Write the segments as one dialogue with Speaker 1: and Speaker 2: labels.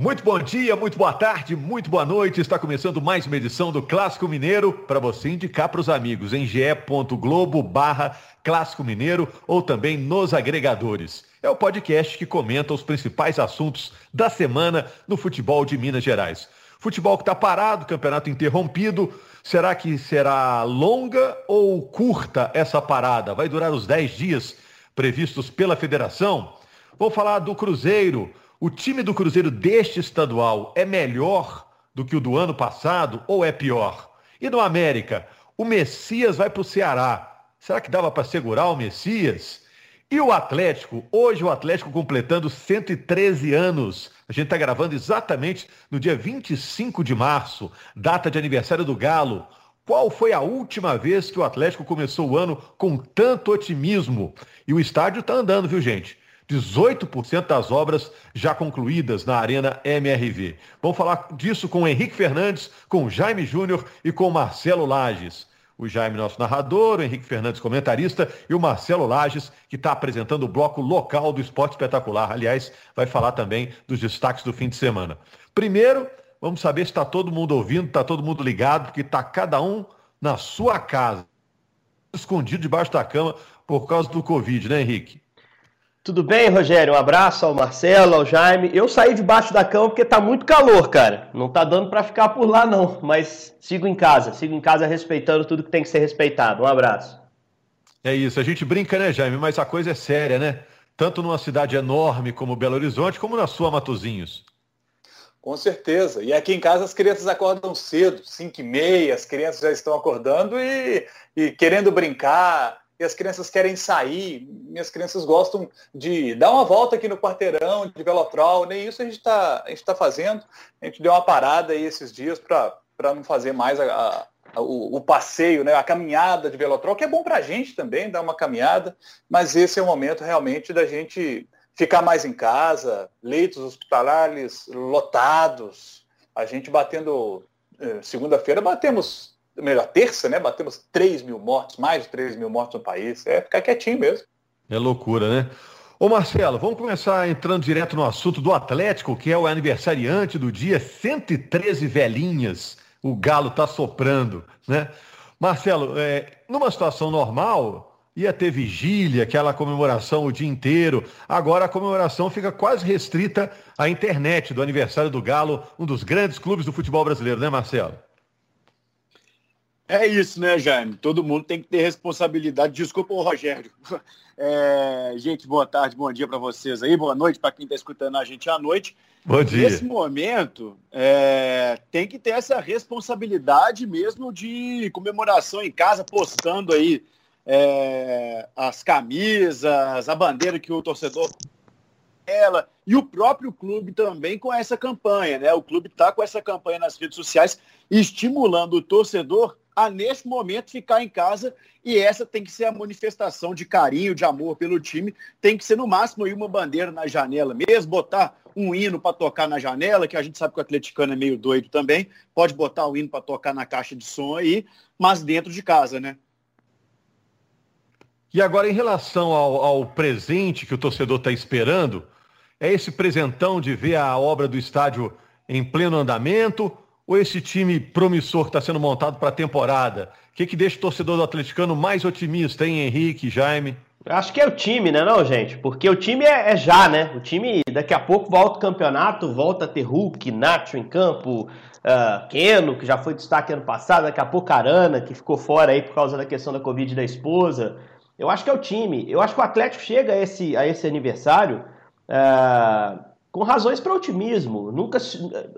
Speaker 1: Muito bom dia, muito boa tarde, muito boa noite. Está começando mais uma edição do Clássico Mineiro para você indicar para os amigos em ge.globo barra Clássico Mineiro ou também nos agregadores. É o podcast que comenta os principais assuntos da semana no futebol de Minas Gerais. Futebol que está parado, campeonato interrompido. Será que será longa ou curta essa parada? Vai durar os 10 dias previstos pela federação? Vou falar do Cruzeiro. O time do Cruzeiro deste estadual é melhor do que o do ano passado ou é pior? E no América, o Messias vai para o Ceará. Será que dava para segurar o Messias? E o Atlético, hoje o Atlético completando 113 anos. A gente está gravando exatamente no dia 25 de março, data de aniversário do Galo. Qual foi a última vez que o Atlético começou o ano com tanto otimismo? E o estádio está andando, viu, gente? 18% das obras já concluídas na Arena MRV. Vamos falar disso com Henrique Fernandes, com o Jaime Júnior e com o Marcelo Lages. O Jaime, nosso narrador, o Henrique Fernandes, comentarista, e o Marcelo Lages, que está apresentando o bloco local do Esporte Espetacular. Aliás, vai falar também dos destaques do fim de semana. Primeiro, vamos saber se está todo mundo ouvindo, está todo mundo ligado, porque está cada um na sua casa, escondido debaixo da cama por causa do Covid, né, Henrique?
Speaker 2: Tudo bem, Rogério? Um abraço ao Marcelo, ao Jaime. Eu saí debaixo da cama porque tá muito calor, cara. Não tá dando para ficar por lá não, mas sigo em casa, sigo em casa respeitando tudo que tem que ser respeitado. Um abraço.
Speaker 1: É isso, a gente brinca, né, Jaime, mas a coisa é séria, né? Tanto numa cidade enorme como Belo Horizonte, como na sua Matozinhos.
Speaker 3: Com certeza. E aqui em casa as crianças acordam cedo, 5 e meia, as crianças já estão acordando e, e querendo brincar, e as crianças querem sair, minhas crianças gostam de dar uma volta aqui no quarteirão, de velotrol, nem isso a gente está tá fazendo. A gente deu uma parada aí esses dias para não fazer mais a, a, o, o, passeio, né, a caminhada de velotrol, que é bom para a gente também, dar uma caminhada, mas esse é o momento realmente da gente ficar mais em casa, leitos hospitalares lotados, a gente batendo, eh, segunda-feira batemos melhor, terça, né? Batemos 3 mil mortos, mais de 3 mil mortos no país. É ficar quietinho mesmo.
Speaker 1: É loucura, né? Ô Marcelo, vamos começar entrando direto no assunto do Atlético, que é o aniversariante do dia, 113 velhinhas. O galo tá soprando, né? Marcelo, é, numa situação normal, ia ter vigília, aquela comemoração o dia inteiro. Agora a comemoração fica quase restrita à internet do aniversário do Galo, um dos grandes clubes do futebol brasileiro, né, Marcelo?
Speaker 4: É isso, né, Jaime? Todo mundo tem que ter responsabilidade. Desculpa o Rogério. É, gente, boa tarde, bom dia para vocês aí, boa noite para quem está escutando a gente à noite.
Speaker 1: Bom dia.
Speaker 4: Nesse momento, é, tem que ter essa responsabilidade mesmo de comemoração em casa, postando aí é, as camisas, a bandeira que o torcedor ela e o próprio clube também com essa campanha, né? O clube está com essa campanha nas redes sociais, estimulando o torcedor a, neste momento, ficar em casa e essa tem que ser a manifestação de carinho, de amor pelo time. Tem que ser, no máximo, aí uma bandeira na janela mesmo, botar um hino para tocar na janela, que a gente sabe que o atleticano é meio doido também. Pode botar o hino para tocar na caixa de som aí, mas dentro de casa, né?
Speaker 1: E agora, em relação ao, ao presente que o torcedor está esperando, é esse presentão de ver a obra do estádio em pleno andamento ou esse time promissor que está sendo montado para a temporada? O que, que deixa o torcedor do atleticano mais otimista, hein, Henrique, Jaime?
Speaker 2: Acho que é o time, né, não, gente? Porque o time é, é, já, né? O time daqui a pouco volta o campeonato, volta a ter Hulk, Nacho em campo, uh, Keno, que já foi destaque ano passado, daqui a pouco Arana, que ficou fora aí por causa da questão da Covid da esposa. Eu acho que é o time. Eu acho que o Atlético chega a esse, a esse aniversário uh, com razões para otimismo. Nunca,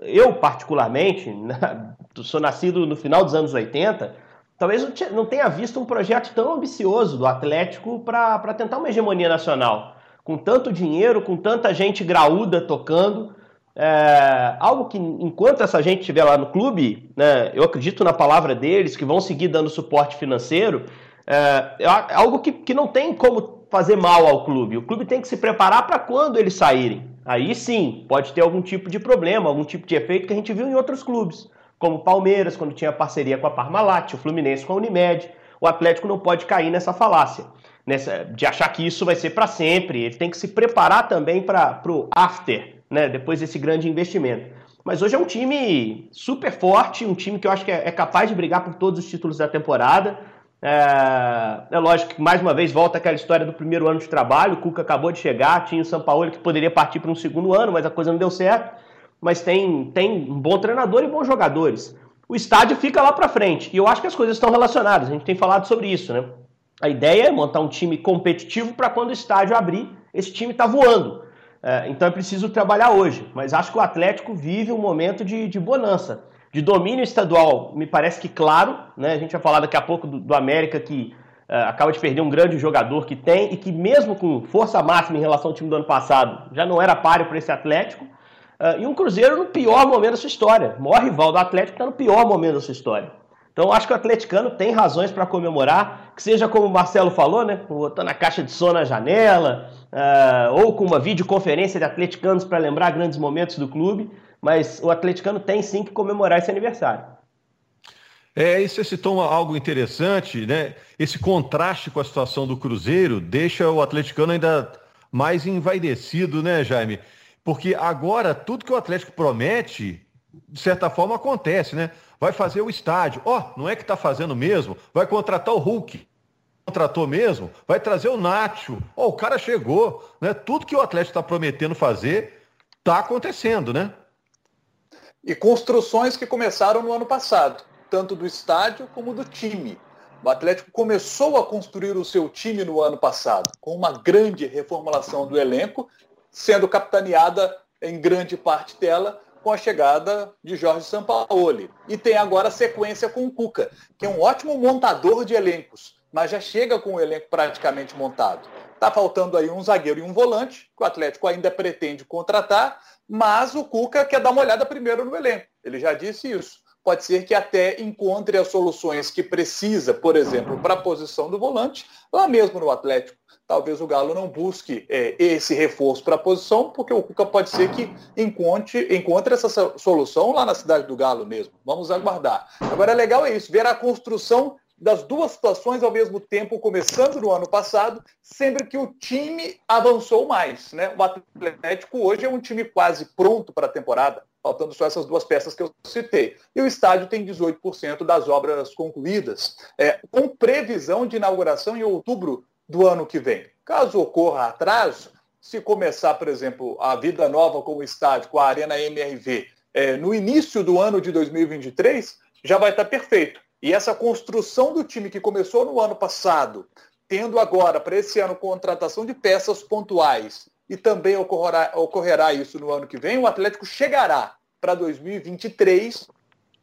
Speaker 2: eu particularmente, sou nascido no final dos anos 80, talvez não tenha visto um projeto tão ambicioso do Atlético para tentar uma hegemonia nacional. Com tanto dinheiro, com tanta gente graúda tocando. É, algo que, enquanto essa gente estiver lá no clube, né, eu acredito na palavra deles, que vão seguir dando suporte financeiro, é, é algo que, que não tem como fazer mal ao clube. O clube tem que se preparar para quando eles saírem. Aí sim, pode ter algum tipo de problema, algum tipo de efeito que a gente viu em outros clubes, como o Palmeiras, quando tinha parceria com a Parmalat, o Fluminense com a Unimed. O Atlético não pode cair nessa falácia, nessa, de achar que isso vai ser para sempre. Ele tem que se preparar também para o after, né, depois desse grande investimento. Mas hoje é um time super forte, um time que eu acho que é, é capaz de brigar por todos os títulos da temporada. É, é, lógico que mais uma vez volta aquela história do primeiro ano de trabalho. O Cuca acabou de chegar, tinha o São Paulo que poderia partir para um segundo ano, mas a coisa não deu certo. Mas tem, tem um bom treinador e bons jogadores. O estádio fica lá para frente. E eu acho que as coisas estão relacionadas. A gente tem falado sobre isso, né? A ideia é montar um time competitivo para quando o estádio abrir, esse time está voando. É, então é preciso trabalhar hoje. Mas acho que o Atlético vive um momento de, de bonança. De domínio estadual, me parece que claro, né? A gente vai falar daqui a pouco do, do América que uh, acaba de perder um grande jogador que tem e que mesmo com força máxima em relação ao time do ano passado, já não era páreo para esse Atlético. Uh, e um Cruzeiro no pior momento da sua história. O maior rival do Atlético está no pior momento da sua história. Então acho que o atleticano tem razões para comemorar, que seja como o Marcelo falou, né, botando a caixa de som na janela, uh, ou com uma videoconferência de atleticanos para lembrar grandes momentos do clube, mas o atleticano tem sim que comemorar esse aniversário.
Speaker 1: É, e você citou algo interessante, né? Esse contraste com a situação do Cruzeiro deixa o atleticano ainda mais envaidecido, né, Jaime? Porque agora tudo que o Atlético promete, de certa forma, acontece, né? vai fazer o estádio. Ó, oh, não é que está fazendo mesmo? Vai contratar o Hulk. Contratou mesmo? Vai trazer o Nacho. Ó, oh, o cara chegou. Né? Tudo que o Atlético está prometendo fazer está acontecendo, né?
Speaker 3: E construções que começaram no ano passado, tanto do estádio como do time. O Atlético começou a construir o seu time no ano passado, com uma grande reformulação do elenco, sendo capitaneada em grande parte dela com a chegada de Jorge Sampaoli. E tem agora a sequência com o Cuca, que é um ótimo montador de elencos, mas já chega com o elenco praticamente montado. Está faltando aí um zagueiro e um volante, que o Atlético ainda pretende contratar, mas o Cuca quer dar uma olhada primeiro no elenco. Ele já disse isso. Pode ser que até encontre as soluções que precisa, por exemplo, para a posição do volante, lá mesmo no Atlético talvez o Galo não busque é, esse reforço para a posição, porque o Cuca pode ser que encontre, encontre essa solução lá na cidade do Galo mesmo. Vamos aguardar. Agora, é legal é isso, ver a construção das duas situações ao mesmo tempo, começando no ano passado, sempre que o time avançou mais. Né? O Atlético hoje é um time quase pronto para a temporada, faltando só essas duas peças que eu citei. E o estádio tem 18% das obras concluídas, é, com previsão de inauguração em outubro do ano que vem. Caso ocorra atraso, se começar, por exemplo, a vida nova como estádio, com a Arena MRV, é, no início do ano de 2023, já vai estar perfeito. E essa construção do time que começou no ano passado, tendo agora para esse ano contratação de peças pontuais, e também ocorrerá, ocorrerá isso no ano que vem, o Atlético chegará para 2023,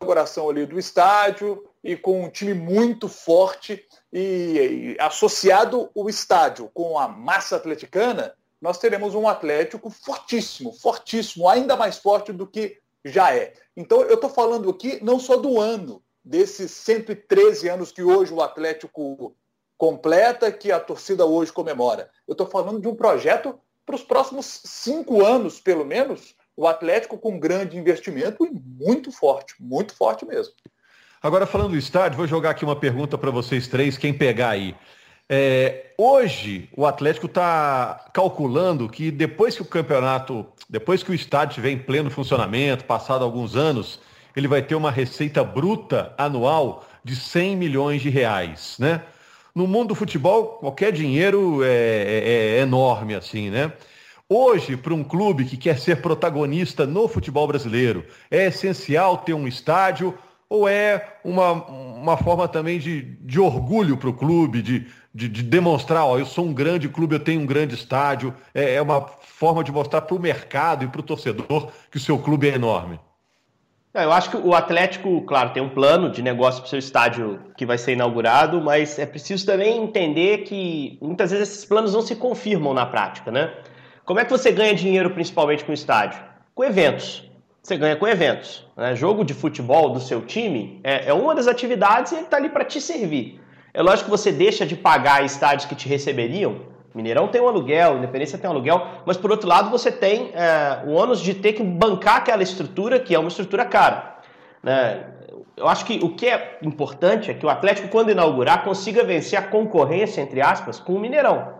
Speaker 3: inauguração ali do estádio e com um time muito forte e, e associado o estádio com a massa atleticana, nós teremos um Atlético fortíssimo, fortíssimo, ainda mais forte do que já é. Então eu estou falando aqui não só do ano, desses 113 anos que hoje o Atlético completa, que a torcida hoje comemora. Eu estou falando de um projeto para os próximos cinco anos, pelo menos, o Atlético com grande investimento e muito forte, muito forte mesmo.
Speaker 1: Agora, falando do estádio, vou jogar aqui uma pergunta para vocês três, quem pegar aí. É, hoje, o Atlético está calculando que depois que o campeonato, depois que o estádio estiver em pleno funcionamento, passado alguns anos, ele vai ter uma receita bruta anual de 100 milhões de reais, né? No mundo do futebol, qualquer dinheiro é, é, é enorme, assim, né? Hoje, para um clube que quer ser protagonista no futebol brasileiro, é essencial ter um estádio ou é uma, uma forma também de, de orgulho para o clube, de, de, de, demonstrar, ó, eu sou um grande clube, eu tenho um grande estádio, é, é uma forma de mostrar para o mercado e para o torcedor que o seu clube é enorme?
Speaker 2: Eu acho que o Atlético, claro, tem um plano de negócio para o seu estádio que vai ser inaugurado, mas é preciso também entender que muitas vezes esses planos não se confirmam na prática, né? Como é que você ganha dinheiro principalmente com o estádio? Com eventos você ganha com eventos. Né? Jogo de futebol do seu time é, é uma das atividades e ele está ali para te servir. É lógico que você deixa de pagar estádios que te receberiam. Mineirão tem um aluguel, Independência tem um aluguel, mas por outro lado você tem é, o ônus de ter que bancar aquela estrutura que é uma estrutura cara. Né? Eu acho que o que é importante é que o Atlético, quando inaugurar, consiga vencer a concorrência, entre aspas, com o Mineirão,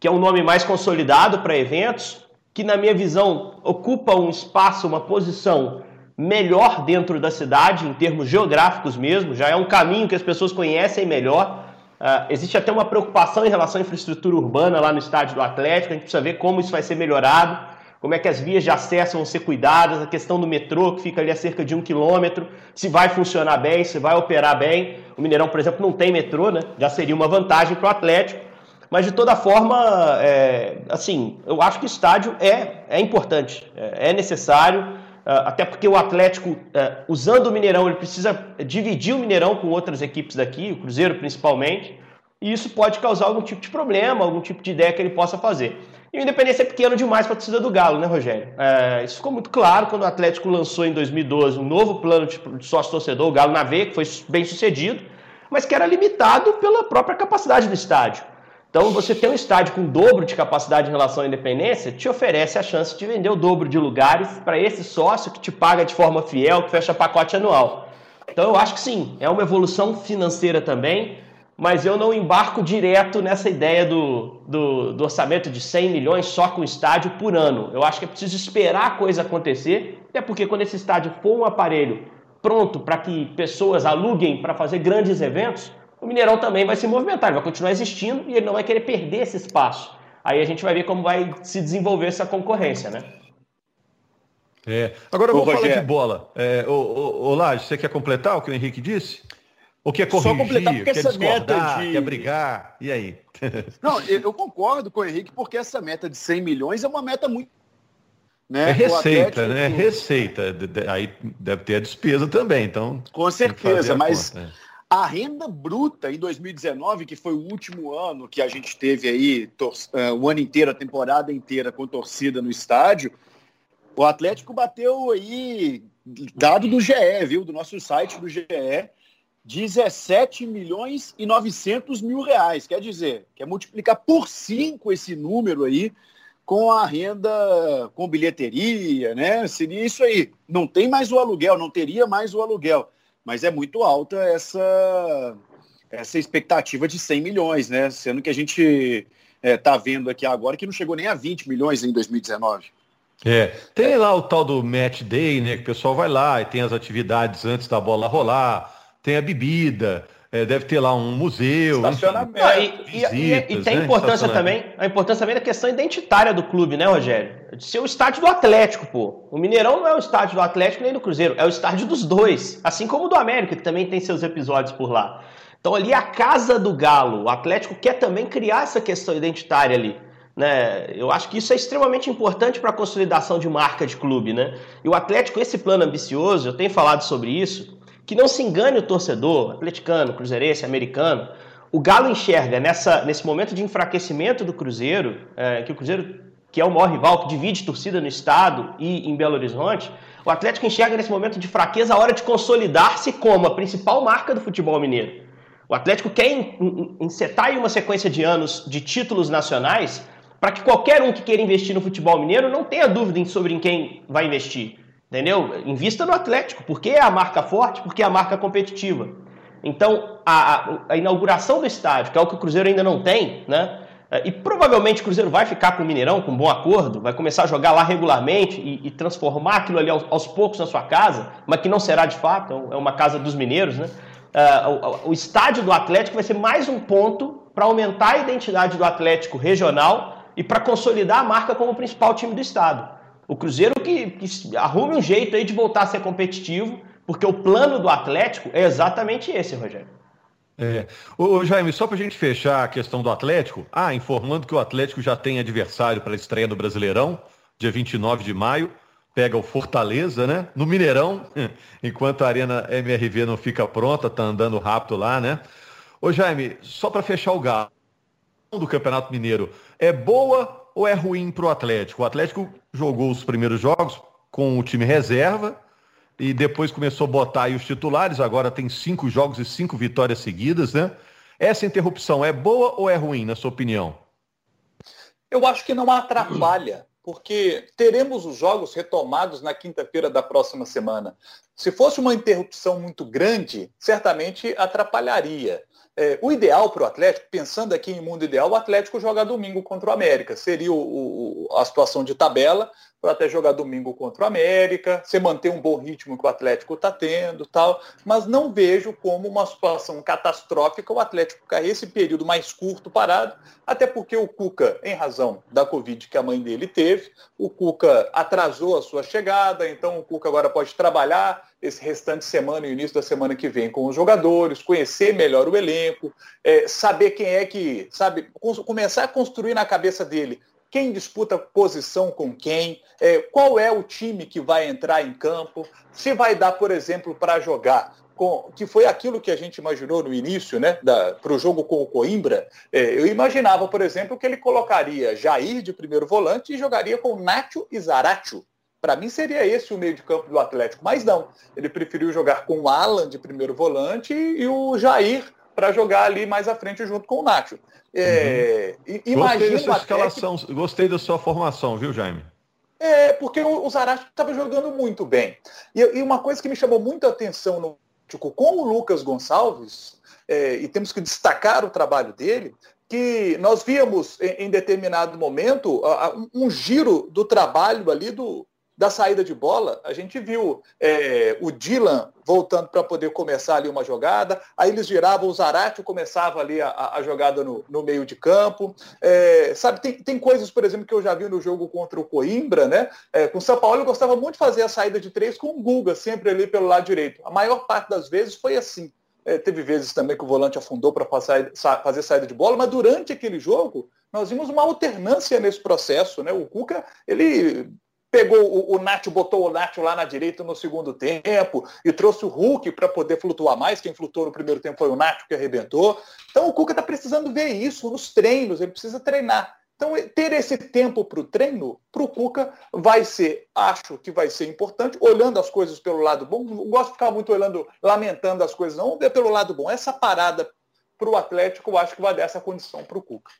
Speaker 2: que é um nome mais consolidado para eventos, que na minha visão ocupa um espaço, uma posição melhor dentro da cidade, em termos geográficos mesmo, já é um caminho que as pessoas conhecem melhor. Uh, existe até uma preocupação em relação à infraestrutura urbana lá no estádio do Atlético, a gente precisa ver como isso vai ser melhorado, como é que as vias de acesso vão ser cuidadas, a questão do metrô, que fica ali a cerca de um quilômetro, se vai funcionar bem, se vai operar bem. O Mineirão, por exemplo, não tem metrô, né? já seria uma vantagem para o Atlético. Mas de toda forma, é, assim, eu acho que o estádio é, é importante, é, é necessário. Ah, até porque o Atlético, eh, usando o Mineirão, ele precisa dividir o Mineirão com outras equipes daqui, o Cruzeiro principalmente, e isso pode causar algum tipo de problema, algum tipo de ideia que ele possa fazer. E o Independência é pequeno demais para a torcida do Galo, né, Rogério? É, isso ficou muito claro quando o Atlético lançou em 2012 um novo plano de sócio-torcedor, o Galo na V, que foi bem sucedido, mas que era limitado pela própria capacidade do estádio. Então, você ter um estádio com dobro de capacidade em relação à independência te oferece a chance de vender o dobro de lugares para esse sócio que te paga de forma fiel, que fecha pacote anual. Então, eu acho que sim, é uma evolução financeira também, mas eu não embarco direto nessa ideia do, do, do orçamento de 100 milhões só com estádio por ano. Eu acho que é preciso esperar a coisa acontecer, até porque quando esse estádio for um aparelho pronto para que pessoas aluguem para fazer grandes eventos, o Mineirão também vai se movimentar, ele vai continuar existindo e ele não vai querer perder esse espaço. Aí a gente vai ver como vai se desenvolver essa concorrência, né?
Speaker 1: É. Agora vamos falar de bola. É, ô, Laje, você quer completar o que o Henrique disse? Ou quer corrigir, Só completar porque quer essa meta de... quer brigar? E aí?
Speaker 4: Não, eu concordo com o Henrique porque essa meta de 100 milhões é uma meta muito
Speaker 1: né? É receita, Atlético... né? Receita. Aí deve ter a despesa também, então.
Speaker 4: Com certeza, mas conta, né? A renda bruta em 2019, que foi o último ano que a gente teve aí, uh, o ano inteiro, a temporada inteira com torcida no estádio, o Atlético bateu aí, dado do GE, viu, do nosso site do GE, 17 milhões e 900 mil reais. Quer dizer, quer multiplicar por 5 esse número aí com a renda com bilheteria, né? Seria isso aí. Não tem mais o aluguel, não teria mais o aluguel mas é muito alta essa, essa expectativa de 100 milhões, né? Sendo que a gente está é, tá vendo aqui agora que não chegou nem a 20 milhões em 2019.
Speaker 1: É, tem lá o tal do match day, né? Que o pessoal vai lá e tem as atividades antes da bola rolar, tem a bebida, é, deve ter lá um museu.
Speaker 2: Estacionamento. Enfim, ah, e, visitas, e, e, tem né? importância também, a importância também da questão identitária do clube, né, Rogério? De ser o estádio do Atlético, pô. O Mineirão não é o estádio do Atlético nem do Cruzeiro, é o estádio dos dois. Assim como o do América, que também tem seus episódios por lá. Então ali é a casa do Galo. O Atlético quer também criar essa questão identitária ali. Né? Eu acho que isso é extremamente importante para a consolidação de marca de clube. Né? E o Atlético, esse plano ambicioso, eu tenho falado sobre isso, que não se engane o torcedor, atleticano, cruzeirense, americano. O Galo enxerga nessa, nesse momento de enfraquecimento do Cruzeiro, é, que o Cruzeiro, que é o maior rival, que divide torcida no estado e em Belo Horizonte, o Atlético enxerga nesse momento de fraqueza a hora de consolidar-se como a principal marca do futebol mineiro. O Atlético quer encetar aí uma sequência de anos de títulos nacionais para que qualquer um que queira investir no futebol mineiro não tenha dúvida sobre em quem vai investir. Entendeu? Invista no Atlético, porque é a marca forte, porque é a marca competitiva. Então, a, a, inauguração do estádio, que é o que o Cruzeiro ainda não tem, né? E provavelmente o Cruzeiro vai ficar com o Mineirão, com um bom acordo, vai começar a jogar lá regularmente e, e transformar aquilo ali aos, aos, poucos na sua casa, mas que não será de fato, é uma casa dos mineiros, né? Uh, o, o estádio do Atlético vai ser mais um ponto para aumentar a identidade do Atlético regional e para consolidar a marca como o principal time do estado. O Cruzeiro que, que arrume um jeito aí de voltar a ser competitivo, porque o plano do Atlético é exatamente esse, Rogério.
Speaker 1: É. Ô, Jaime, só para a gente fechar a questão do Atlético, ah, informando que o Atlético já tem adversário para a estreia do Brasileirão, dia 29 de maio, pega o Fortaleza, né? No Mineirão, enquanto a Arena MRV não fica pronta, tá andando rápido lá, né? Ô Jaime, só para fechar o galo do Campeonato Mineiro, é boa ou é ruim para o Atlético? O Atlético jogou os primeiros jogos com o time reserva e depois começou a botar os titulares. Agora tem cinco jogos e cinco vitórias seguidas, né? Essa interrupção é boa ou é ruim, na sua opinião?
Speaker 3: Eu acho que não atrapalha, porque teremos os jogos retomados na quinta-feira da próxima semana. Se fosse uma interrupção muito grande, certamente atrapalharia. É, o ideal para o Atlético, pensando aqui em mundo ideal, o Atlético joga domingo contra o América. Seria o, o, a situação de tabela para até jogar domingo contra o América, você manter um bom ritmo que o Atlético está tendo, tal, mas não vejo como uma situação catastrófica o Atlético ficar esse período mais curto parado, até porque o Cuca, em razão da Covid que a mãe dele teve, o Cuca atrasou a sua chegada, então o Cuca agora pode trabalhar esse restante semana e início da semana que vem com os jogadores, conhecer melhor o elenco, é, saber quem é que, sabe, começar a construir na cabeça dele quem disputa posição com quem, é, qual é o time que vai entrar em campo, se vai dar, por exemplo, para jogar com, que foi aquilo que a gente imaginou no início, né, para o jogo com o Coimbra, é, eu imaginava, por exemplo, que ele colocaria Jair de primeiro volante e jogaria com Nacho e Zaratio. Para mim seria esse o meio de campo do Atlético, mas não. Ele preferiu jogar com o Alan de primeiro volante e, o Jair para jogar ali mais à frente junto com o Nacho.
Speaker 1: É, uhum. Gostei da sua escalação, que... gostei da sua formação, viu, Jaime?
Speaker 3: É, porque o, o Zarate estava jogando muito bem. E, e, uma coisa que me chamou muito a atenção no tipo, com o Lucas Gonçalves, é, e temos que destacar o trabalho dele, que nós víamos em, em determinado momento um, um giro do trabalho ali do, da saída de bola, a gente viu é, o Dylan voltando para poder começar ali uma jogada, aí eles giravam, o Zarate começava ali a, a jogada no, no, meio de campo. É, sabe, tem, tem coisas, por exemplo, que eu já vi no jogo contra o Coimbra, né? É, com o São Paulo eu gostava muito de fazer a saída de três com o Guga, sempre ali pelo lado direito. A maior parte das vezes foi assim. É, teve vezes também que o volante afundou para fazer saída de bola, mas durante aquele jogo nós vimos uma alternância nesse processo, né? O Cuca, ele pegou o, o Nacho, botou o Nacho lá na direita no segundo tempo e trouxe o Hulk para poder flutuar mais. Quem flutuou no primeiro tempo foi o Nacho que arrebentou. Então o Cuca está precisando ver isso nos treinos, ele precisa treinar. Então, ter esse tempo para o treino, para o Cuca, vai ser, acho que vai ser importante, olhando as coisas pelo lado bom. Não gosto de ficar muito olhando, lamentando as coisas, não, ver pelo lado bom. Essa parada para o Atlético, eu acho que vai dar essa condição para o Cuca.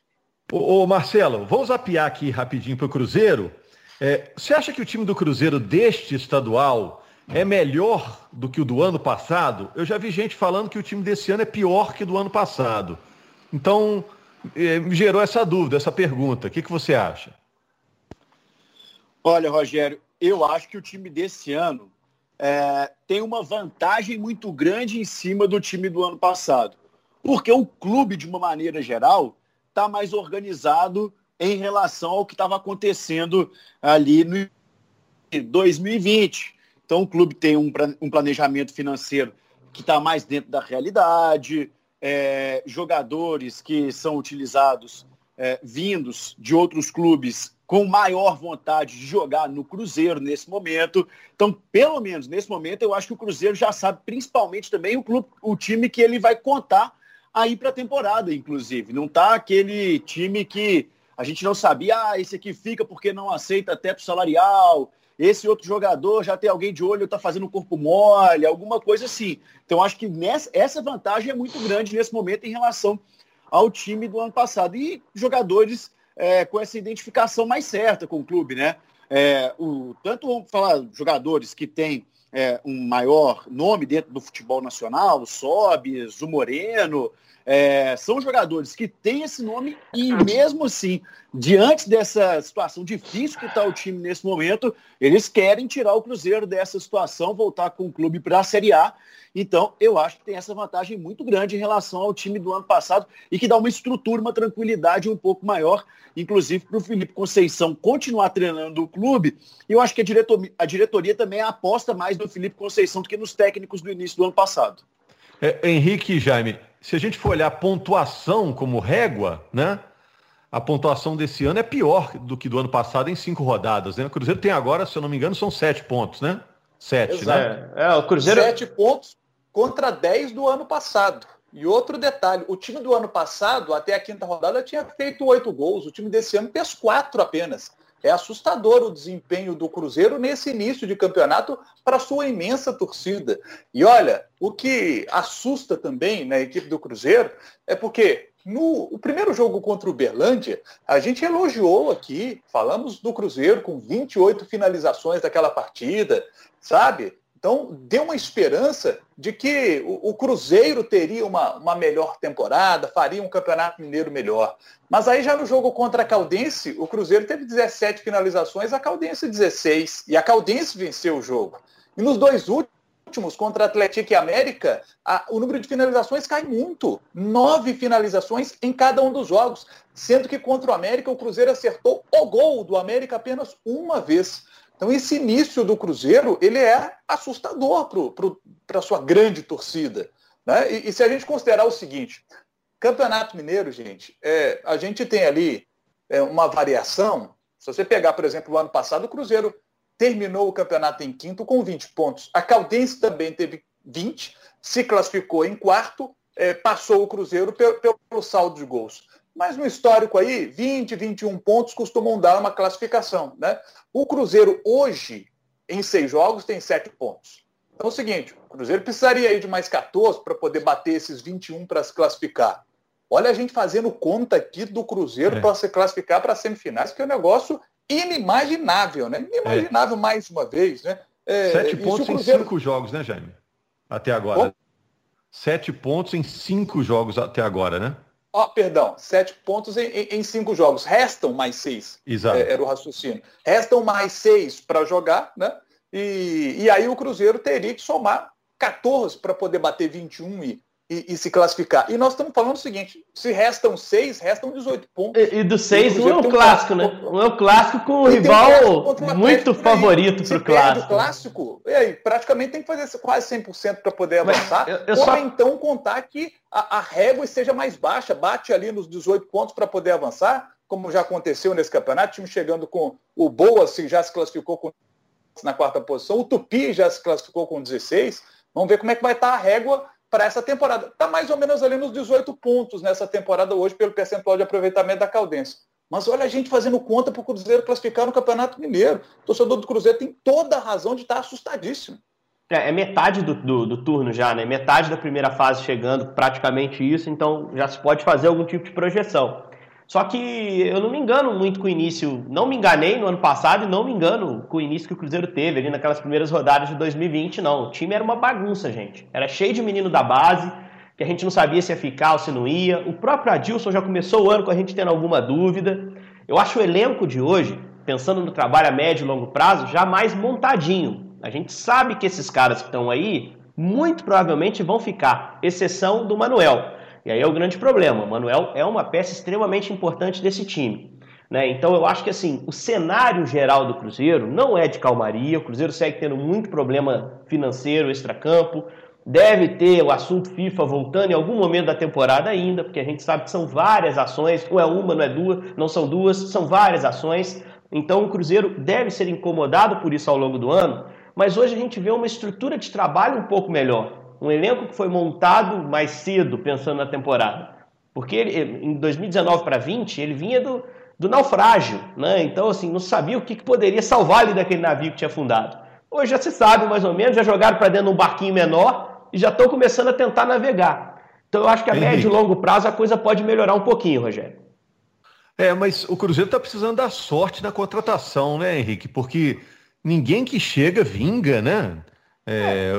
Speaker 1: Ô, ô, Marcelo, vou zapear aqui rapidinho para o Cruzeiro. É, você acha que o time do Cruzeiro deste estadual é melhor do que o do ano passado? Eu já vi gente falando que o time desse ano é pior que do ano passado. Então, é, me gerou essa dúvida, essa pergunta. O que, que você acha?
Speaker 4: Olha, Rogério, eu acho que o time desse ano é, tem uma vantagem muito grande em cima do time do ano passado. Porque o clube, de uma maneira geral, está mais organizado em relação ao que estava acontecendo ali no 2020. Então, o clube tem um, um planejamento financeiro que está mais dentro da realidade, é, jogadores que são utilizados é, vindos de outros clubes com maior vontade de jogar no Cruzeiro nesse momento. Então, pelo menos nesse momento, eu acho que o Cruzeiro já sabe, principalmente também o, clube, o time que ele vai contar aí para a temporada, inclusive. Não tá aquele time que a gente não sabia, ah, esse aqui fica porque não aceita teto salarial, esse outro jogador já tem alguém de olho, está fazendo corpo mole, alguma coisa assim. Então, acho que nessa, essa vantagem é muito grande nesse momento em relação ao time do ano passado. E jogadores é, com essa identificação mais certa com o clube, né? É, o, tanto vamos falar jogadores que têm é, um maior nome dentro do futebol nacional, o Sobis, o Moreno, é, são jogadores que têm esse nome e mesmo assim, diante dessa situação difícil que está o time nesse momento, eles querem tirar o Cruzeiro dessa situação, voltar com o clube para a Série A. Então, eu acho que tem essa vantagem muito grande em relação ao time do ano passado e que dá uma estrutura, uma tranquilidade um pouco maior, inclusive para o Felipe Conceição continuar treinando o clube. E eu acho que a diretoria, a diretoria também aposta mais no Felipe Conceição do que nos técnicos do início do ano passado.
Speaker 1: É, Henrique e Jaime, se a gente for olhar pontuação como régua, né? A pontuação desse ano é pior do que do ano passado em cinco rodadas, né? O Cruzeiro tem agora, se eu não me engano, são sete pontos, né? Sete, né?
Speaker 3: É, é, o Cruzeiro... Sete pontos contra dez do ano passado. E outro detalhe, o time do ano passado, até a quinta rodada, tinha feito oito gols. O time desse ano fez quatro apenas. É assustador o desempenho do Cruzeiro nesse início de campeonato para sua imensa torcida. E olha, o que assusta também na equipe do Cruzeiro é porque no o primeiro jogo contra o Berlândia, a gente elogiou aqui, falamos do Cruzeiro com 28 finalizações daquela partida, sabe? Então, deu uma esperança de que o, o Cruzeiro teria uma, uma, melhor temporada, faria um campeonato mineiro melhor. Mas aí já no jogo contra a Caldense, o Cruzeiro teve 17 finalizações, a Caldense 16. E a Caldense venceu o jogo. E nos dois últimos, contra Atlético e América, a, o número de finalizações cai muito. Nove finalizações em cada um dos jogos. Sendo que contra o América, o Cruzeiro acertou o gol do América apenas uma vez. Então esse início do Cruzeiro ele é assustador para a sua grande torcida. Né? E, e, se a gente considerar o seguinte, Campeonato Mineiro, gente, é, a gente tem ali é, uma variação. Se você pegar, por exemplo, o ano passado, o Cruzeiro terminou o campeonato em quinto com 20 pontos. A Caldense também teve 20, se classificou em quarto, é, passou o Cruzeiro pelo, pelo saldo de gols. Mas no histórico aí, 20, 21 pontos costumam dar uma classificação. Né? O Cruzeiro hoje, em seis jogos, tem sete pontos. Então é o seguinte, o Cruzeiro precisaria aí de mais 14 para poder bater esses 21 para se classificar. Olha a gente fazendo conta aqui do Cruzeiro é. para se classificar para as semifinais, que é um negócio inimaginável, né? Inimaginável é. mais uma vez, né?
Speaker 1: É, Sete pontos Cruzeiro... em cinco jogos, né, Jaime? Até agora. Sete pontos em cinco jogos até agora, né?
Speaker 3: Oh, perdão, sete pontos em, em, em, cinco jogos. Restam mais seis.
Speaker 1: Exato.
Speaker 3: É, era o raciocínio. Restam mais seis para jogar, né? E, e aí o Cruzeiro teria que somar 14 para poder bater 21 e, e, e, se classificar. E nós estamos falando o seguinte: se restam seis, restam 18 pontos.
Speaker 2: E, e dos seis, um é o clássico, né? Um é o clássico com o rival muito favorito para o clássico.
Speaker 3: clássico, e aí, praticamente tem que fazer quase 100% para poder avançar. Eu, eu ou só... então contar que a, a régua esteja mais baixa, bate ali nos 18 pontos para poder avançar, como já aconteceu nesse campeonato, time chegando com o Boa, se já se classificou com, na quarta posição, o Tupi já se classificou com 16. Vamos ver como é que vai estar a régua para essa temporada. Está mais ou menos ali nos 18 pontos nessa temporada hoje pelo percentual de aproveitamento da Caldense. Mas olha a gente fazendo conta para o Cruzeiro classificar no Campeonato Mineiro. O torcedor do Cruzeiro tem toda a razão de estar assustadíssimo.
Speaker 2: É, é metade do, do, do, turno já, né? Metade da primeira fase chegando, praticamente isso, então já se pode fazer algum tipo de projeção. Só que eu não me engano muito com o início, não me enganei no ano passado e não me engano com o início que o Cruzeiro teve ali naquelas primeiras rodadas de 2020, não. O time era uma bagunça, gente. Era cheio de menino da base, que a gente não sabia se ia ficar ou se não ia. O próprio Adilson já começou o ano com a gente tendo alguma dúvida. Eu acho o elenco de hoje, pensando no trabalho a médio e longo prazo, já mais montadinho. A gente sabe que esses caras que estão aí, muito provavelmente vão ficar, exceção do Manuel. E aí é o grande problema. O Manuel é uma peça extremamente importante desse time. Né? Então eu acho que assim, o cenário geral do Cruzeiro não é de calmaria. O Cruzeiro segue tendo muito problema financeiro, extracampo. Deve ter o assunto FIFA voltando em algum momento da temporada ainda, porque a gente sabe que são várias ações, não é uma, não é duas, não são duas, são várias ações. Então o Cruzeiro deve ser incomodado por isso ao longo do ano, mas hoje a gente vê uma estrutura de trabalho um pouco melhor um elenco que foi montado mais cedo, pensando na temporada. Porque ele, em 2019 para 20, ele vinha do, do naufrágio, né? Então, assim, não sabia o que, que poderia salvar ali daquele navio que tinha afundado. Hoje já se sabe mais ou menos, já jogaram para dentro de um barquinho menor e já estão começando a tentar navegar. Então eu acho que a Henrique. médio e longo prazo a coisa pode melhorar um pouquinho, Rogério.
Speaker 1: É, mas o Cruzeiro está precisando da sorte na contratação, né, Henrique? Porque ninguém que chega vinga, né? É,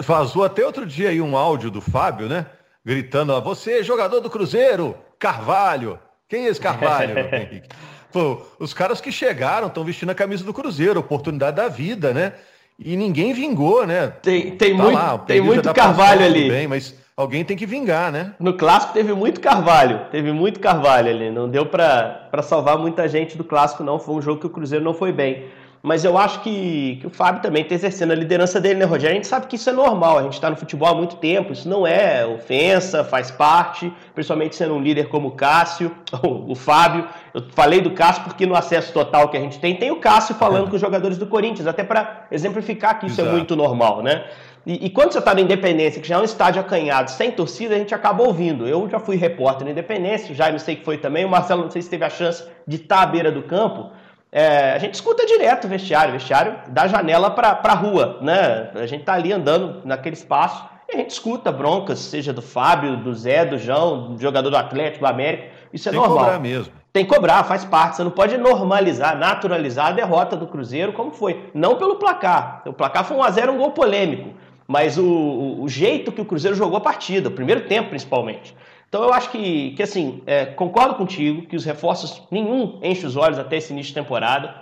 Speaker 1: vazou até outro dia aí um áudio do Fábio, né? Gritando, ó, você jogador do Cruzeiro, Carvalho. Quem é esse Carvalho, Henrique? Pô, os caras que chegaram estão vestindo a camisa do Cruzeiro, oportunidade da vida, né? E ninguém vingou, né?
Speaker 2: Tem, tem tá muito, lá, tem muito Carvalho ali.
Speaker 1: Bem, mas alguém tem que vingar, né?
Speaker 2: No clássico teve muito Carvalho, teve muito Carvalho ali. Não deu para salvar muita gente do clássico, não. Foi um jogo que o Cruzeiro não foi bem. Mas eu acho que, que o Fábio também está exercendo a liderança dele, né, Rogério? A gente sabe que isso é normal, a gente está no futebol há muito tempo, isso não é ofensa, faz parte, principalmente sendo um líder como o Cássio, o Fábio. Eu falei do Cássio porque no acesso total que a gente tem, tem o Cássio falando é. com os jogadores do Corinthians, até para exemplificar que isso é Exato. é muito normal, né? E, e quando você está na Independência, que já é um estádio acanhado, sem torcida, a gente acaba ouvindo. Eu já fui repórter na Independência, o Jaime sei que foi também, o Marcelo não sei se teve a chance de estar à beira do campo. É, a gente escuta direto o vestiário, o vestiário da janela para a rua, né? A gente tá ali andando naquele espaço e a gente escuta broncas, seja do Fábio, do Zé, do João, do jogador do Atlético, do América. Isso é Tem normal.
Speaker 1: mesmo.
Speaker 2: tem que cobrar, faz parte. Você não pode normalizar, naturalizar a derrota do Cruzeiro como foi. Não pelo placar. O placar foi 1x0, um gol polêmico. Mas o, o, o, jeito que o Cruzeiro jogou a partida, o primeiro tempo principalmente. Então eu acho que, que assim, é, concordo contigo que os reforços, nenhum enche os olhos até esse início de temporada.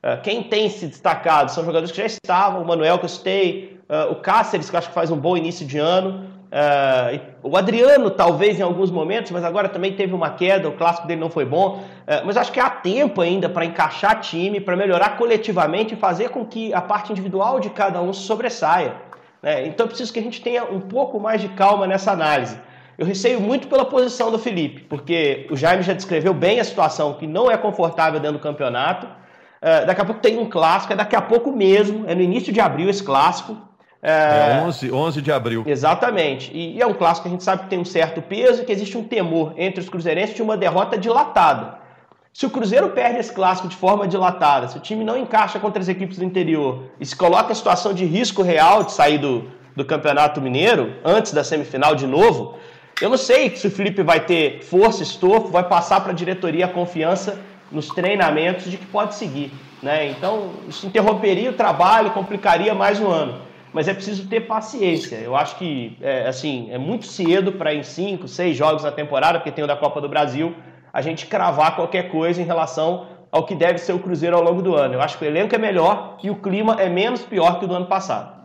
Speaker 2: É, quem tem se destacado são jogadores que já estavam, o Manuel que eu citei, é, o Cáceres, que eu acho que faz um bom início de ano. Uh, o Adriano, talvez em alguns momentos, mas agora também teve uma queda, o clássico dele não foi bom. Uh, mas acho que há tempo ainda para encaixar time, para melhorar coletivamente e fazer com que a parte individual de cada um sobressaia. Né? Então eu preciso que a gente tenha um pouco mais de calma nessa análise. Eu receio muito pela posição do Felipe, porque o Jaime já descreveu bem a situação que não é confortável dentro do campeonato. Uh, daqui a pouco tem um clássico, é daqui a pouco mesmo, é no início de abril esse clássico.
Speaker 1: É, é 11, 11 de abril.
Speaker 2: Exatamente. E, e, é um clássico que a gente sabe que tem um certo peso e que existe um temor entre os cruzeirenses de uma derrota dilatada. Se o Cruzeiro perde esse clássico de forma dilatada, se o time não encaixa contra as equipes do interior e se coloca em situação de risco real de sair do, do Campeonato Mineiro, antes da semifinal de novo, eu não sei se o Felipe vai ter força, estofo, vai passar para a diretoria a confiança nos treinamentos de que pode seguir. Né? Então, isso interromperia o trabalho, complicaria mais um ano mas é preciso ter paciência. Eu acho que é, assim é muito cedo para em cinco, seis jogos na temporada, porque tem o da Copa do Brasil, a gente cravar qualquer coisa em relação ao que deve ser o Cruzeiro ao longo do ano. Eu acho que o elenco é melhor e o clima é menos pior que o do ano passado.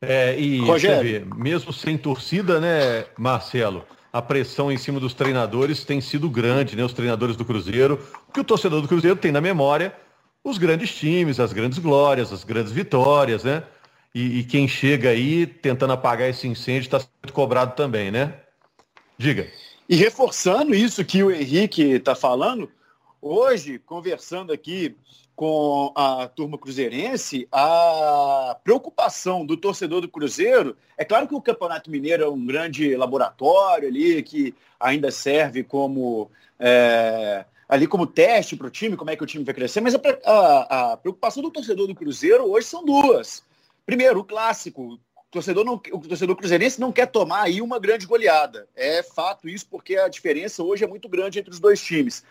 Speaker 1: É, e Rogério. Vê, mesmo sem torcida, né, Marcelo? A pressão em cima dos treinadores tem sido grande, né? Os treinadores do Cruzeiro, que o torcedor do Cruzeiro tem na memória os grandes times, as grandes glórias, as grandes vitórias, né? E, e quem chega aí tentando apagar esse incêndio está sendo cobrado também, né? Diga.
Speaker 4: E reforçando isso que o Henrique está falando, hoje, conversando aqui com a turma cruzeirense, a preocupação do torcedor do Cruzeiro, é claro que o Campeonato Mineiro é um grande laboratório ali, que ainda serve como é, ali como teste para o time, como é que o time vai crescer, mas a, a, a preocupação do torcedor do Cruzeiro hoje são duas. Primeiro, o clássico. O torcedor, não, o torcedor cruzeirense não quer tomar aí uma grande goleada. É fato isso, porque a diferença hoje é muito grande entre os dois times.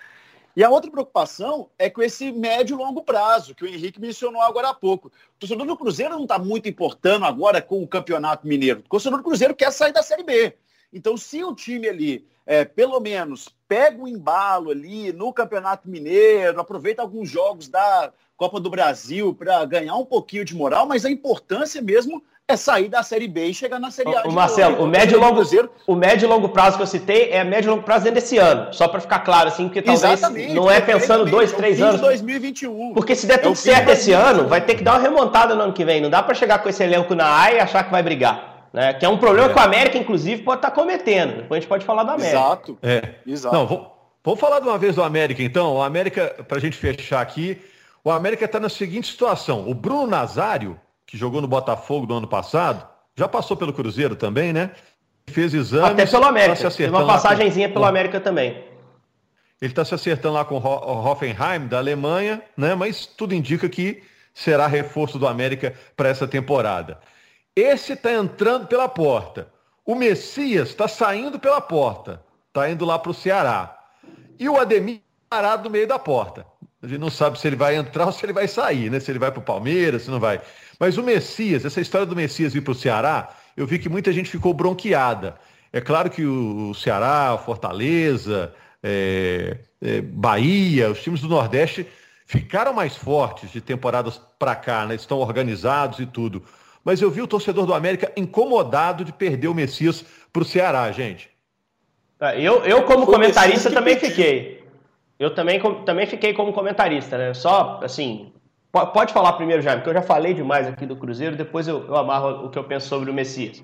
Speaker 4: E a outra preocupação é com esse médio e longo prazo, que o Henrique mencionou agora há pouco. O torcedor do Cruzeiro não está muito importando agora com o Campeonato Mineiro. O torcedor do Cruzeiro quer sair da Série B. Então, se o time ali, é, pelo menos, pega um embalo ali no Campeonato Mineiro, aproveita alguns jogos da Copa do Brasil para ganhar um pouquinho de moral, mas a importância mesmo é sair da Série B e chegar na Série A.
Speaker 2: O, Marcelo, novo. o médio, longo, o médio e longo prazo que eu citei é médio e longo prazo dentro desse ano, só para ficar claro, assim, porque talvez Exatamente, não é pensando dois, é três anos.
Speaker 4: 2021.
Speaker 2: Porque se der é tudo é certo esse ano, vai ter que dar uma remontada no ano que vem. Não dá para chegar com esse elenco na A e achar que vai brigar. Né? Que é um problema é. que o América, inclusive, pode estar tá cometendo. Depois a gente pode falar do América.
Speaker 1: Exato. É. Exato. Não, vou, vamos falar de uma vez do América, então. O América, para a gente fechar aqui, o América está na seguinte situação. O Bruno Nazário, que jogou no Botafogo do ano passado, já passou pelo Cruzeiro também, né? Fez exame.
Speaker 2: Até pelo América. Tá uma passagenzinha com... pelo América também.
Speaker 1: Ele está se acertando lá com o Hoffenheim, da Alemanha, né? Mas tudo indica que será reforço do América para essa temporada. Esse está entrando pela porta. O Messias está saindo pela porta. Está indo lá para o Ceará. E o Ademir parado no meio da porta. A gente não sabe se ele vai entrar ou se ele vai sair, né? Se ele vai para o Palmeiras, se não vai. Mas o Messias, essa história do Messias vir para o Ceará, eu vi que muita gente ficou bronqueada. É claro que o Ceará, Fortaleza, é, é, Bahia, os times do Nordeste ficaram mais fortes de temporadas para cá, né? Estão organizados e tudo. Mas eu vi o torcedor do América incomodado de perder o Messias para o Ceará, gente.
Speaker 2: É, eu, eu como comentarista, também fiquei. Eu também, também fiquei como comentarista, né? Só, assim, pode falar primeiro, Jaime, porque eu já falei demais aqui do Cruzeiro, depois eu, eu amarro o que eu penso sobre o Messias.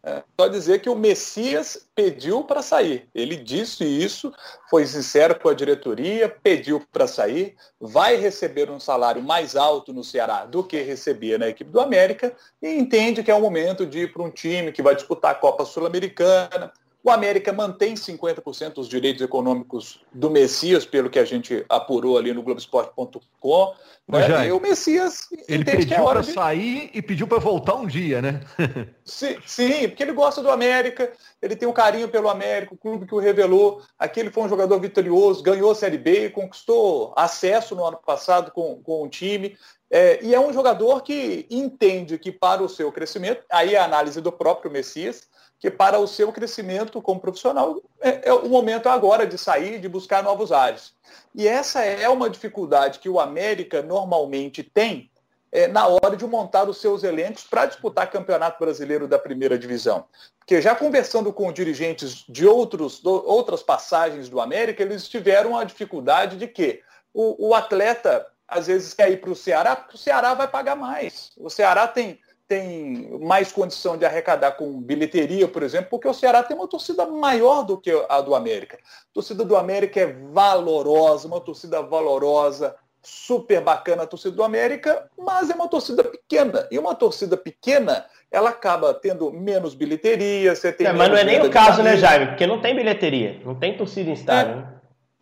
Speaker 3: É, só dizer que o Messias pediu para sair. Ele disse isso, foi sincero com a diretoria, pediu para sair, vai receber um salário mais alto no Ceará do que recebia na equipe do América e entende que é o momento de ir para um time que vai disputar a Copa Sul-Americana, O América mantém 50% dos direitos econômicos do Messias, pelo que a gente apurou ali no Globoesporte.com.
Speaker 1: Né? E o Messias ele pediu para de... sair e pediu para voltar um dia, né?
Speaker 3: sim, sim, porque ele gosta do América, ele tem um carinho pelo América, o clube que o revelou. Aqui ele foi um jogador vitorioso, ganhou a Série B, conquistou acesso no ano passado com, com o time. É, e é um jogador que entende que para o seu crescimento, aí é a análise do próprio Messias, que para o seu crescimento como profissional, é, é, o momento agora de sair, de buscar novos ares. E essa é uma dificuldade que o América normalmente tem é, na hora de montar os seus elencos para disputar campeonato brasileiro da primeira divisão. Porque já conversando com dirigentes de outros, do, outras passagens do América, eles tiveram a dificuldade de que o, o atleta às vezes quer ir para o Ceará, porque o Ceará vai pagar mais. O Ceará tem tem mais condição de arrecadar com bilheteria, por exemplo, porque o Ceará tem uma torcida maior do que a do América. A torcida do América é valorosa, uma torcida valorosa, super bacana a torcida do América, mas é uma torcida pequena. E uma torcida pequena, ela acaba tendo menos bilheteria, você tem
Speaker 2: é, Mas não é nem o caso, né, Jaime? Porque não tem bilheteria, não tem torcida em estádio, é. né?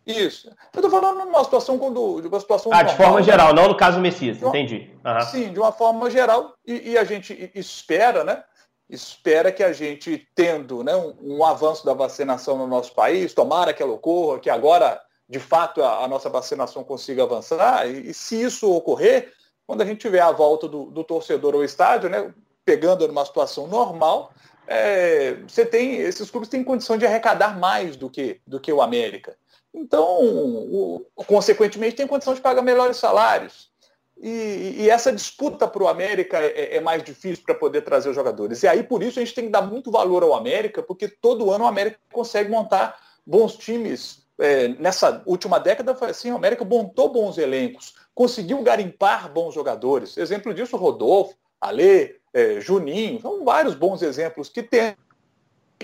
Speaker 3: Isso. Eu estou falando numa situação quando. De uma situação
Speaker 2: ah, normal, de forma geral, não no caso Messias, uma, entendi.
Speaker 3: Uhum. Sim, de uma forma geral. E, e, a gente espera, né? Espera que a gente, tendo né, um, um, avanço da vacinação no nosso país, tomara que ela ocorra, que agora, de fato, a, a nossa vacinação consiga avançar, e, e, se isso ocorrer, quando a gente tiver a volta do, do torcedor ao estádio, né, pegando numa situação normal, é, você tem. Esses clubes têm condição de arrecadar mais do que, do que o América. Então, o, consequentemente, tem condição de pagar melhores salários. E, e essa disputa para o América é, é, mais difícil para poder trazer os jogadores. E aí, por isso, a gente tem que dar muito valor ao América, porque todo ano o América consegue montar bons times. É, nessa última década, foi assim, o América montou bons elencos, conseguiu garimpar bons jogadores. Exemplo disso, Rodolfo, Alê, é, Juninho, são vários bons exemplos que tem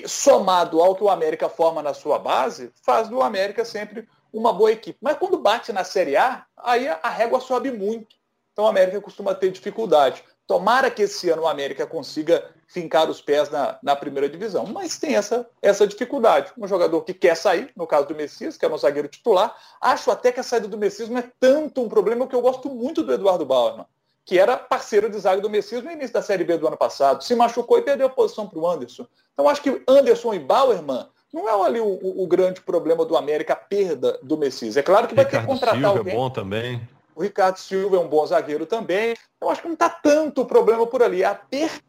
Speaker 3: somado ao que o América forma na sua base, faz do América sempre uma boa equipe. Mas quando bate na Série A, aí a régua sobe muito. Então o América costuma ter dificuldade. Tomara que esse ano o América consiga fincar os pés na, na primeira divisão. Mas tem essa, essa dificuldade. Um jogador que quer sair, no caso do Messias, que é o nosso zagueiro titular. Acho até que a saída do Messias não é tanto um problema que eu gosto muito do Eduardo Bauerman, que era parceiro de zaga do Messias no início da Série B do ano passado. Se machucou e perdeu a posição para o Anderson. Então, acho que Anderson e Bauerman não é ali o, o, grande problema do América, a perda do Messias. É claro que vai Ricardo ter que contratar
Speaker 1: Silva
Speaker 3: é alguém.
Speaker 1: é bom também.
Speaker 3: O Ricardo Silva é um bom zagueiro também. Eu acho que não está tanto o problema por ali. A perda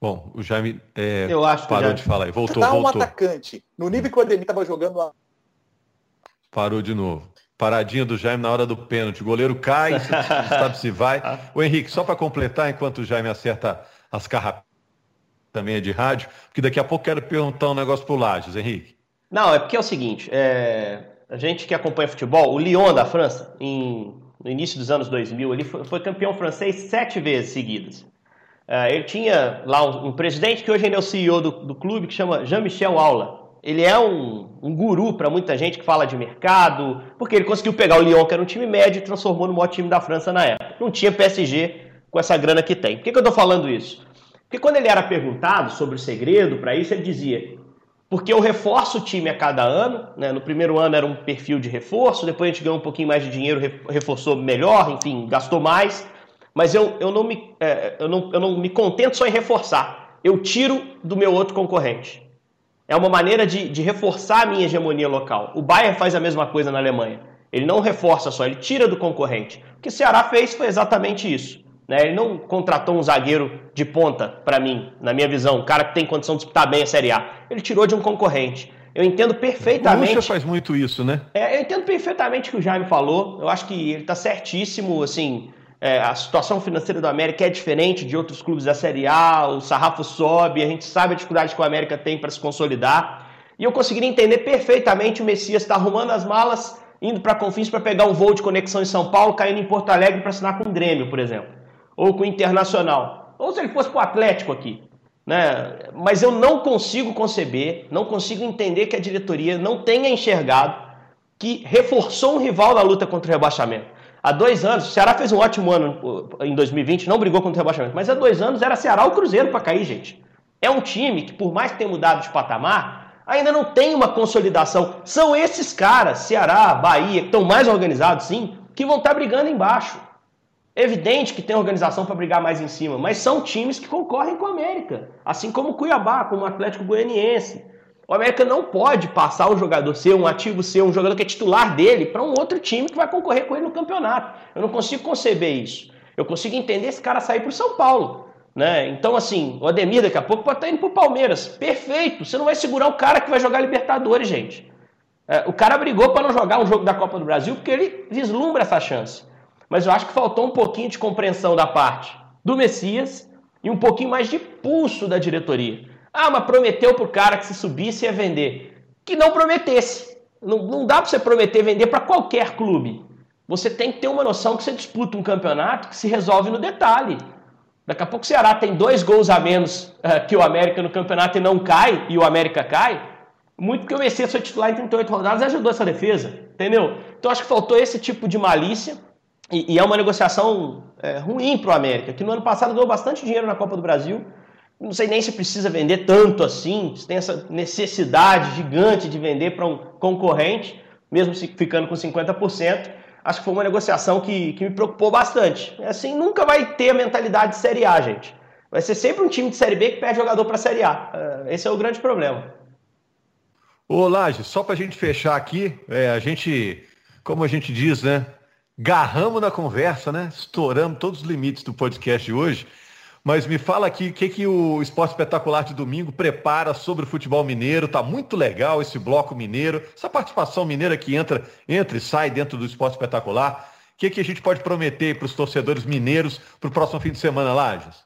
Speaker 1: Bom, o Jaime é, eu acho parou de falar e voltou, um
Speaker 3: voltou. atacante. No nível que o Ademir estava jogando. A...
Speaker 1: Parou de novo. Paradinha do Jaime na hora do pênalti. O goleiro cai, sabe se vai. O Henrique, só para completar, enquanto o Jaime acerta as carrapatas também é de rádio, porque daqui a pouco quero perguntar um negócio pro Lages, Henrique.
Speaker 2: Não, é porque é o seguinte, é... a gente que acompanha futebol, o Lyon da França, em... no início dos anos 2000, ele foi, foi campeão francês sete vezes seguidas. É, ele tinha lá um, um, presidente que hoje ainda é o CEO do, do clube, que chama Jean-Michel Aula. Ele é um, um guru para muita gente que fala de mercado, porque ele conseguiu pegar o Lyon, que era um time médio, e transformou no maior time da França na época. Não tinha PSG com essa grana que tem. Por que, que eu estou falando isso? Porque quando ele era perguntado sobre o segredo para isso, ele dizia: porque eu reforço o time a cada ano. Né? No primeiro ano era um perfil de reforço, depois a gente ganhou um pouquinho mais de dinheiro, reforçou melhor, enfim, gastou mais. Mas eu, eu, não me, é, eu, não, eu não me contento só em reforçar. Eu tiro do meu outro concorrente. É uma maneira de, de reforçar a minha hegemonia local. O Bayern faz a mesma coisa na Alemanha. Ele não reforça só, ele tira do concorrente. O que o Ceará fez foi exatamente isso. Né? Ele não contratou um zagueiro de ponta, para mim, na minha visão, um cara que tem condição de disputar bem a Série A. Ele tirou de um concorrente. Eu entendo perfeitamente. O
Speaker 1: Lucha faz muito isso, né?
Speaker 2: É, eu entendo perfeitamente o que o Jaime falou. Eu acho que ele está certíssimo. Assim, é, a situação financeira do América é diferente de outros clubes da Série A. O sarrafo sobe. A gente sabe a dificuldade que o América tem para se consolidar. E eu conseguiria entender perfeitamente o Messias estar tá arrumando as malas, indo para Confins para pegar um voo de conexão em São Paulo, caindo em Porto Alegre para assinar com o Grêmio, por exemplo ou com o Internacional, ou se ele fosse para o Atlético aqui. Né? Mas eu não consigo conceber, não consigo entender que a diretoria não tenha enxergado que reforçou um rival na luta contra o rebaixamento. Há dois anos, o Ceará fez um ótimo ano em 2020, não brigou contra o rebaixamento, mas há dois anos era Ceará ou Cruzeiro para cair, gente. É um time que, por mais que tenha mudado de patamar, ainda não tem uma consolidação. São esses caras, Ceará, Bahia, que estão mais organizados, sim, que vão estar tá brigando embaixo. Evidente que tem organização para brigar mais em cima, mas são times que concorrem com a América, assim como o Cuiabá, como o Atlético Goianiense. O América não pode passar um jogador ser um ativo ser um jogador que é titular dele para um outro time que vai concorrer com ele no campeonato. Eu não consigo conceber isso. Eu consigo entender esse cara sair para o São Paulo. Né? Então, assim, o Ademir daqui a pouco pode estar indo para o Palmeiras. Perfeito. Você não vai segurar o cara que vai jogar Libertadores, gente. É, o cara brigou para não jogar um jogo da Copa do Brasil porque ele vislumbra essa chance. Mas eu acho que faltou um pouquinho de compreensão da parte do Messias e um pouquinho mais de pulso da diretoria. Ah, mas prometeu pro cara que se subisse ia vender. Que não prometesse. Não, não dá para você prometer vender para qualquer clube. Você tem que ter uma noção que você disputa um campeonato que se resolve no detalhe. Daqui a pouco o Ceará tem dois gols a menos uh, que o América no campeonato e não cai, e o América cai. Muito porque o Messias foi titular em 38 rodadas e ajudou essa defesa, entendeu? Então acho que faltou esse tipo de malícia e, e é uma negociação é, ruim para o América, que no ano passado ganhou bastante dinheiro na Copa do Brasil, não sei nem se precisa vender tanto assim, se tem essa necessidade gigante de vender para um concorrente, mesmo ficando com 50%. Acho que foi uma negociação que, que me preocupou bastante. Assim, nunca vai ter a mentalidade de Série A, gente. Vai ser sempre um time de Série B que perde jogador para Série A. É, esse é o grande problema.
Speaker 1: Ô, Laje, só para a gente fechar aqui, é, a gente, como a gente diz, né? Garramos na conversa, né? Estouramos todos os limites do podcast de hoje. Mas me fala aqui o que, que o Esporte Espetacular de domingo prepara sobre o futebol mineiro. Tá muito legal esse bloco mineiro, essa participação mineira que entra, entra e sai dentro do Esporte Espetacular. O que, que a gente pode prometer para os torcedores mineiros para o próximo fim de semana, Lages?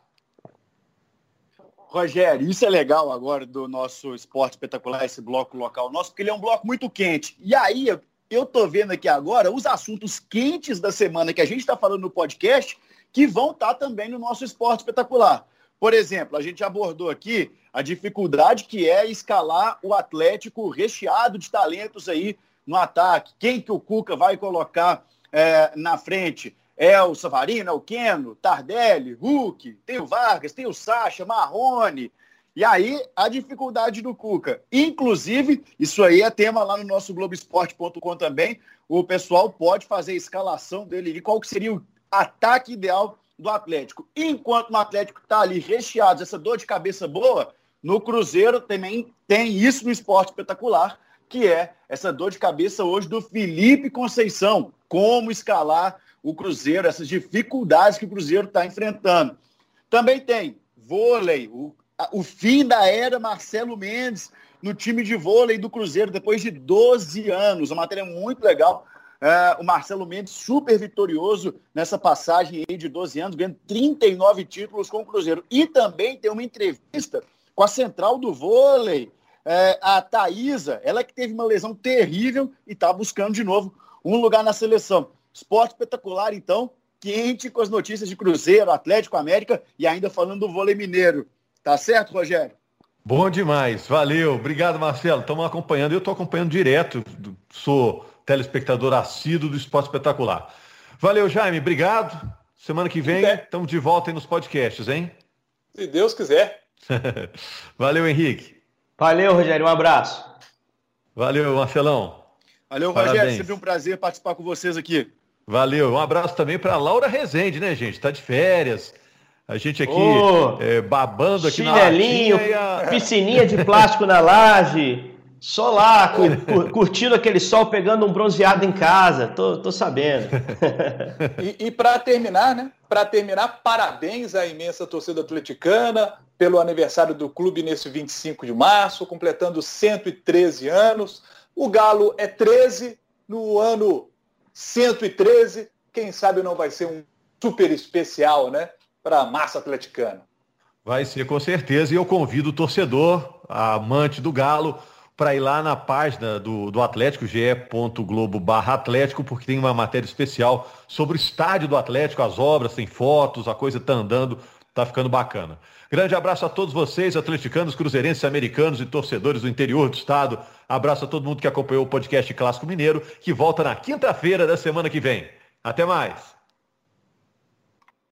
Speaker 4: Rogério, isso é legal agora do nosso esporte espetacular, esse bloco local nosso, porque ele é um bloco muito quente. E aí, eu tô vendo aqui agora os assuntos quentes da semana que a gente está falando no podcast que vão estar tá também no nosso esporte espetacular. Por exemplo, a gente abordou aqui a dificuldade que é escalar o Atlético recheado de talentos aí no ataque. Quem que o Cuca vai colocar é, na frente? É o Savarino, é o Keno, Tardelli, Hulk, tem o Vargas, tem o Sacha, Marrone. E aí, a dificuldade do Cuca. Inclusive, isso aí é tema lá no nosso Globoesporte.com também. O pessoal pode fazer a escalação dele e qual que seria o ataque ideal do Atlético. Enquanto no Atlético está ali recheado, essa dor de cabeça boa, no Cruzeiro também tem isso no esporte espetacular, que é essa dor de cabeça hoje do Felipe Conceição. Como escalar o Cruzeiro, essas dificuldades que o Cruzeiro está enfrentando. Também tem vôlei, o, o fim da era Marcelo Mendes no time de vôlei do Cruzeiro depois de 12 anos. Uma matéria muito legal é, o Marcelo Mendes super vitorioso nessa passagem de 12 anos, ganhando 39 títulos com o Cruzeiro. E também tem uma entrevista com a central do vôlei, é, a Thaisa, ela que teve uma lesão terrível e está buscando de novo um lugar na seleção. Esporte espetacular, então, quente com as notícias de Cruzeiro, Atlético América e ainda falando do vôlei mineiro. Tá certo, Rogério?
Speaker 1: Bom demais, valeu. Obrigado, Marcelo. Estamos acompanhando. Eu estou acompanhando direto. Sou telespectador assíduo do Esporte Espetacular. Valeu, Jaime, obrigado. Semana que vem estamos de volta aí nos podcasts, hein?
Speaker 3: Se Deus quiser.
Speaker 1: Valeu, Henrique.
Speaker 2: Valeu, Rogério, um abraço.
Speaker 1: Valeu, Marcelão.
Speaker 4: Valeu, Parabéns. Rogério, sempre um prazer participar com vocês aqui.
Speaker 1: Valeu, um abraço também para Laura Rezende, né, gente? Está de férias. A gente aqui oh, é, babando aqui
Speaker 2: chinelinho, na a... piscininha de plástico na laje. Só lá, curtindo aquele sol, pegando um bronzeado em casa. Tô, tô sabendo.
Speaker 3: e, e para terminar, né? Para terminar, parabéns à imensa torcida atleticana pelo aniversário do clube nesse 25 de março, completando 113 anos. O Galo é 13, no ano 113, quem sabe não vai ser um super especial, né? Para a massa atleticana.
Speaker 1: Vai ser com certeza, e eu convido o torcedor, a amante do Galo, para ir lá na página do, do Atlético, ge.globo barra Atlético, porque tem uma matéria especial sobre o estádio do Atlético, as obras, tem fotos, a coisa tá andando, tá ficando bacana. Grande abraço a todos vocês, atleticanos, cruzeirenses, americanos e torcedores do interior do estado. Abraço a todo mundo que acompanhou o podcast Clássico Mineiro, que volta na quinta-feira da semana que vem. Até mais!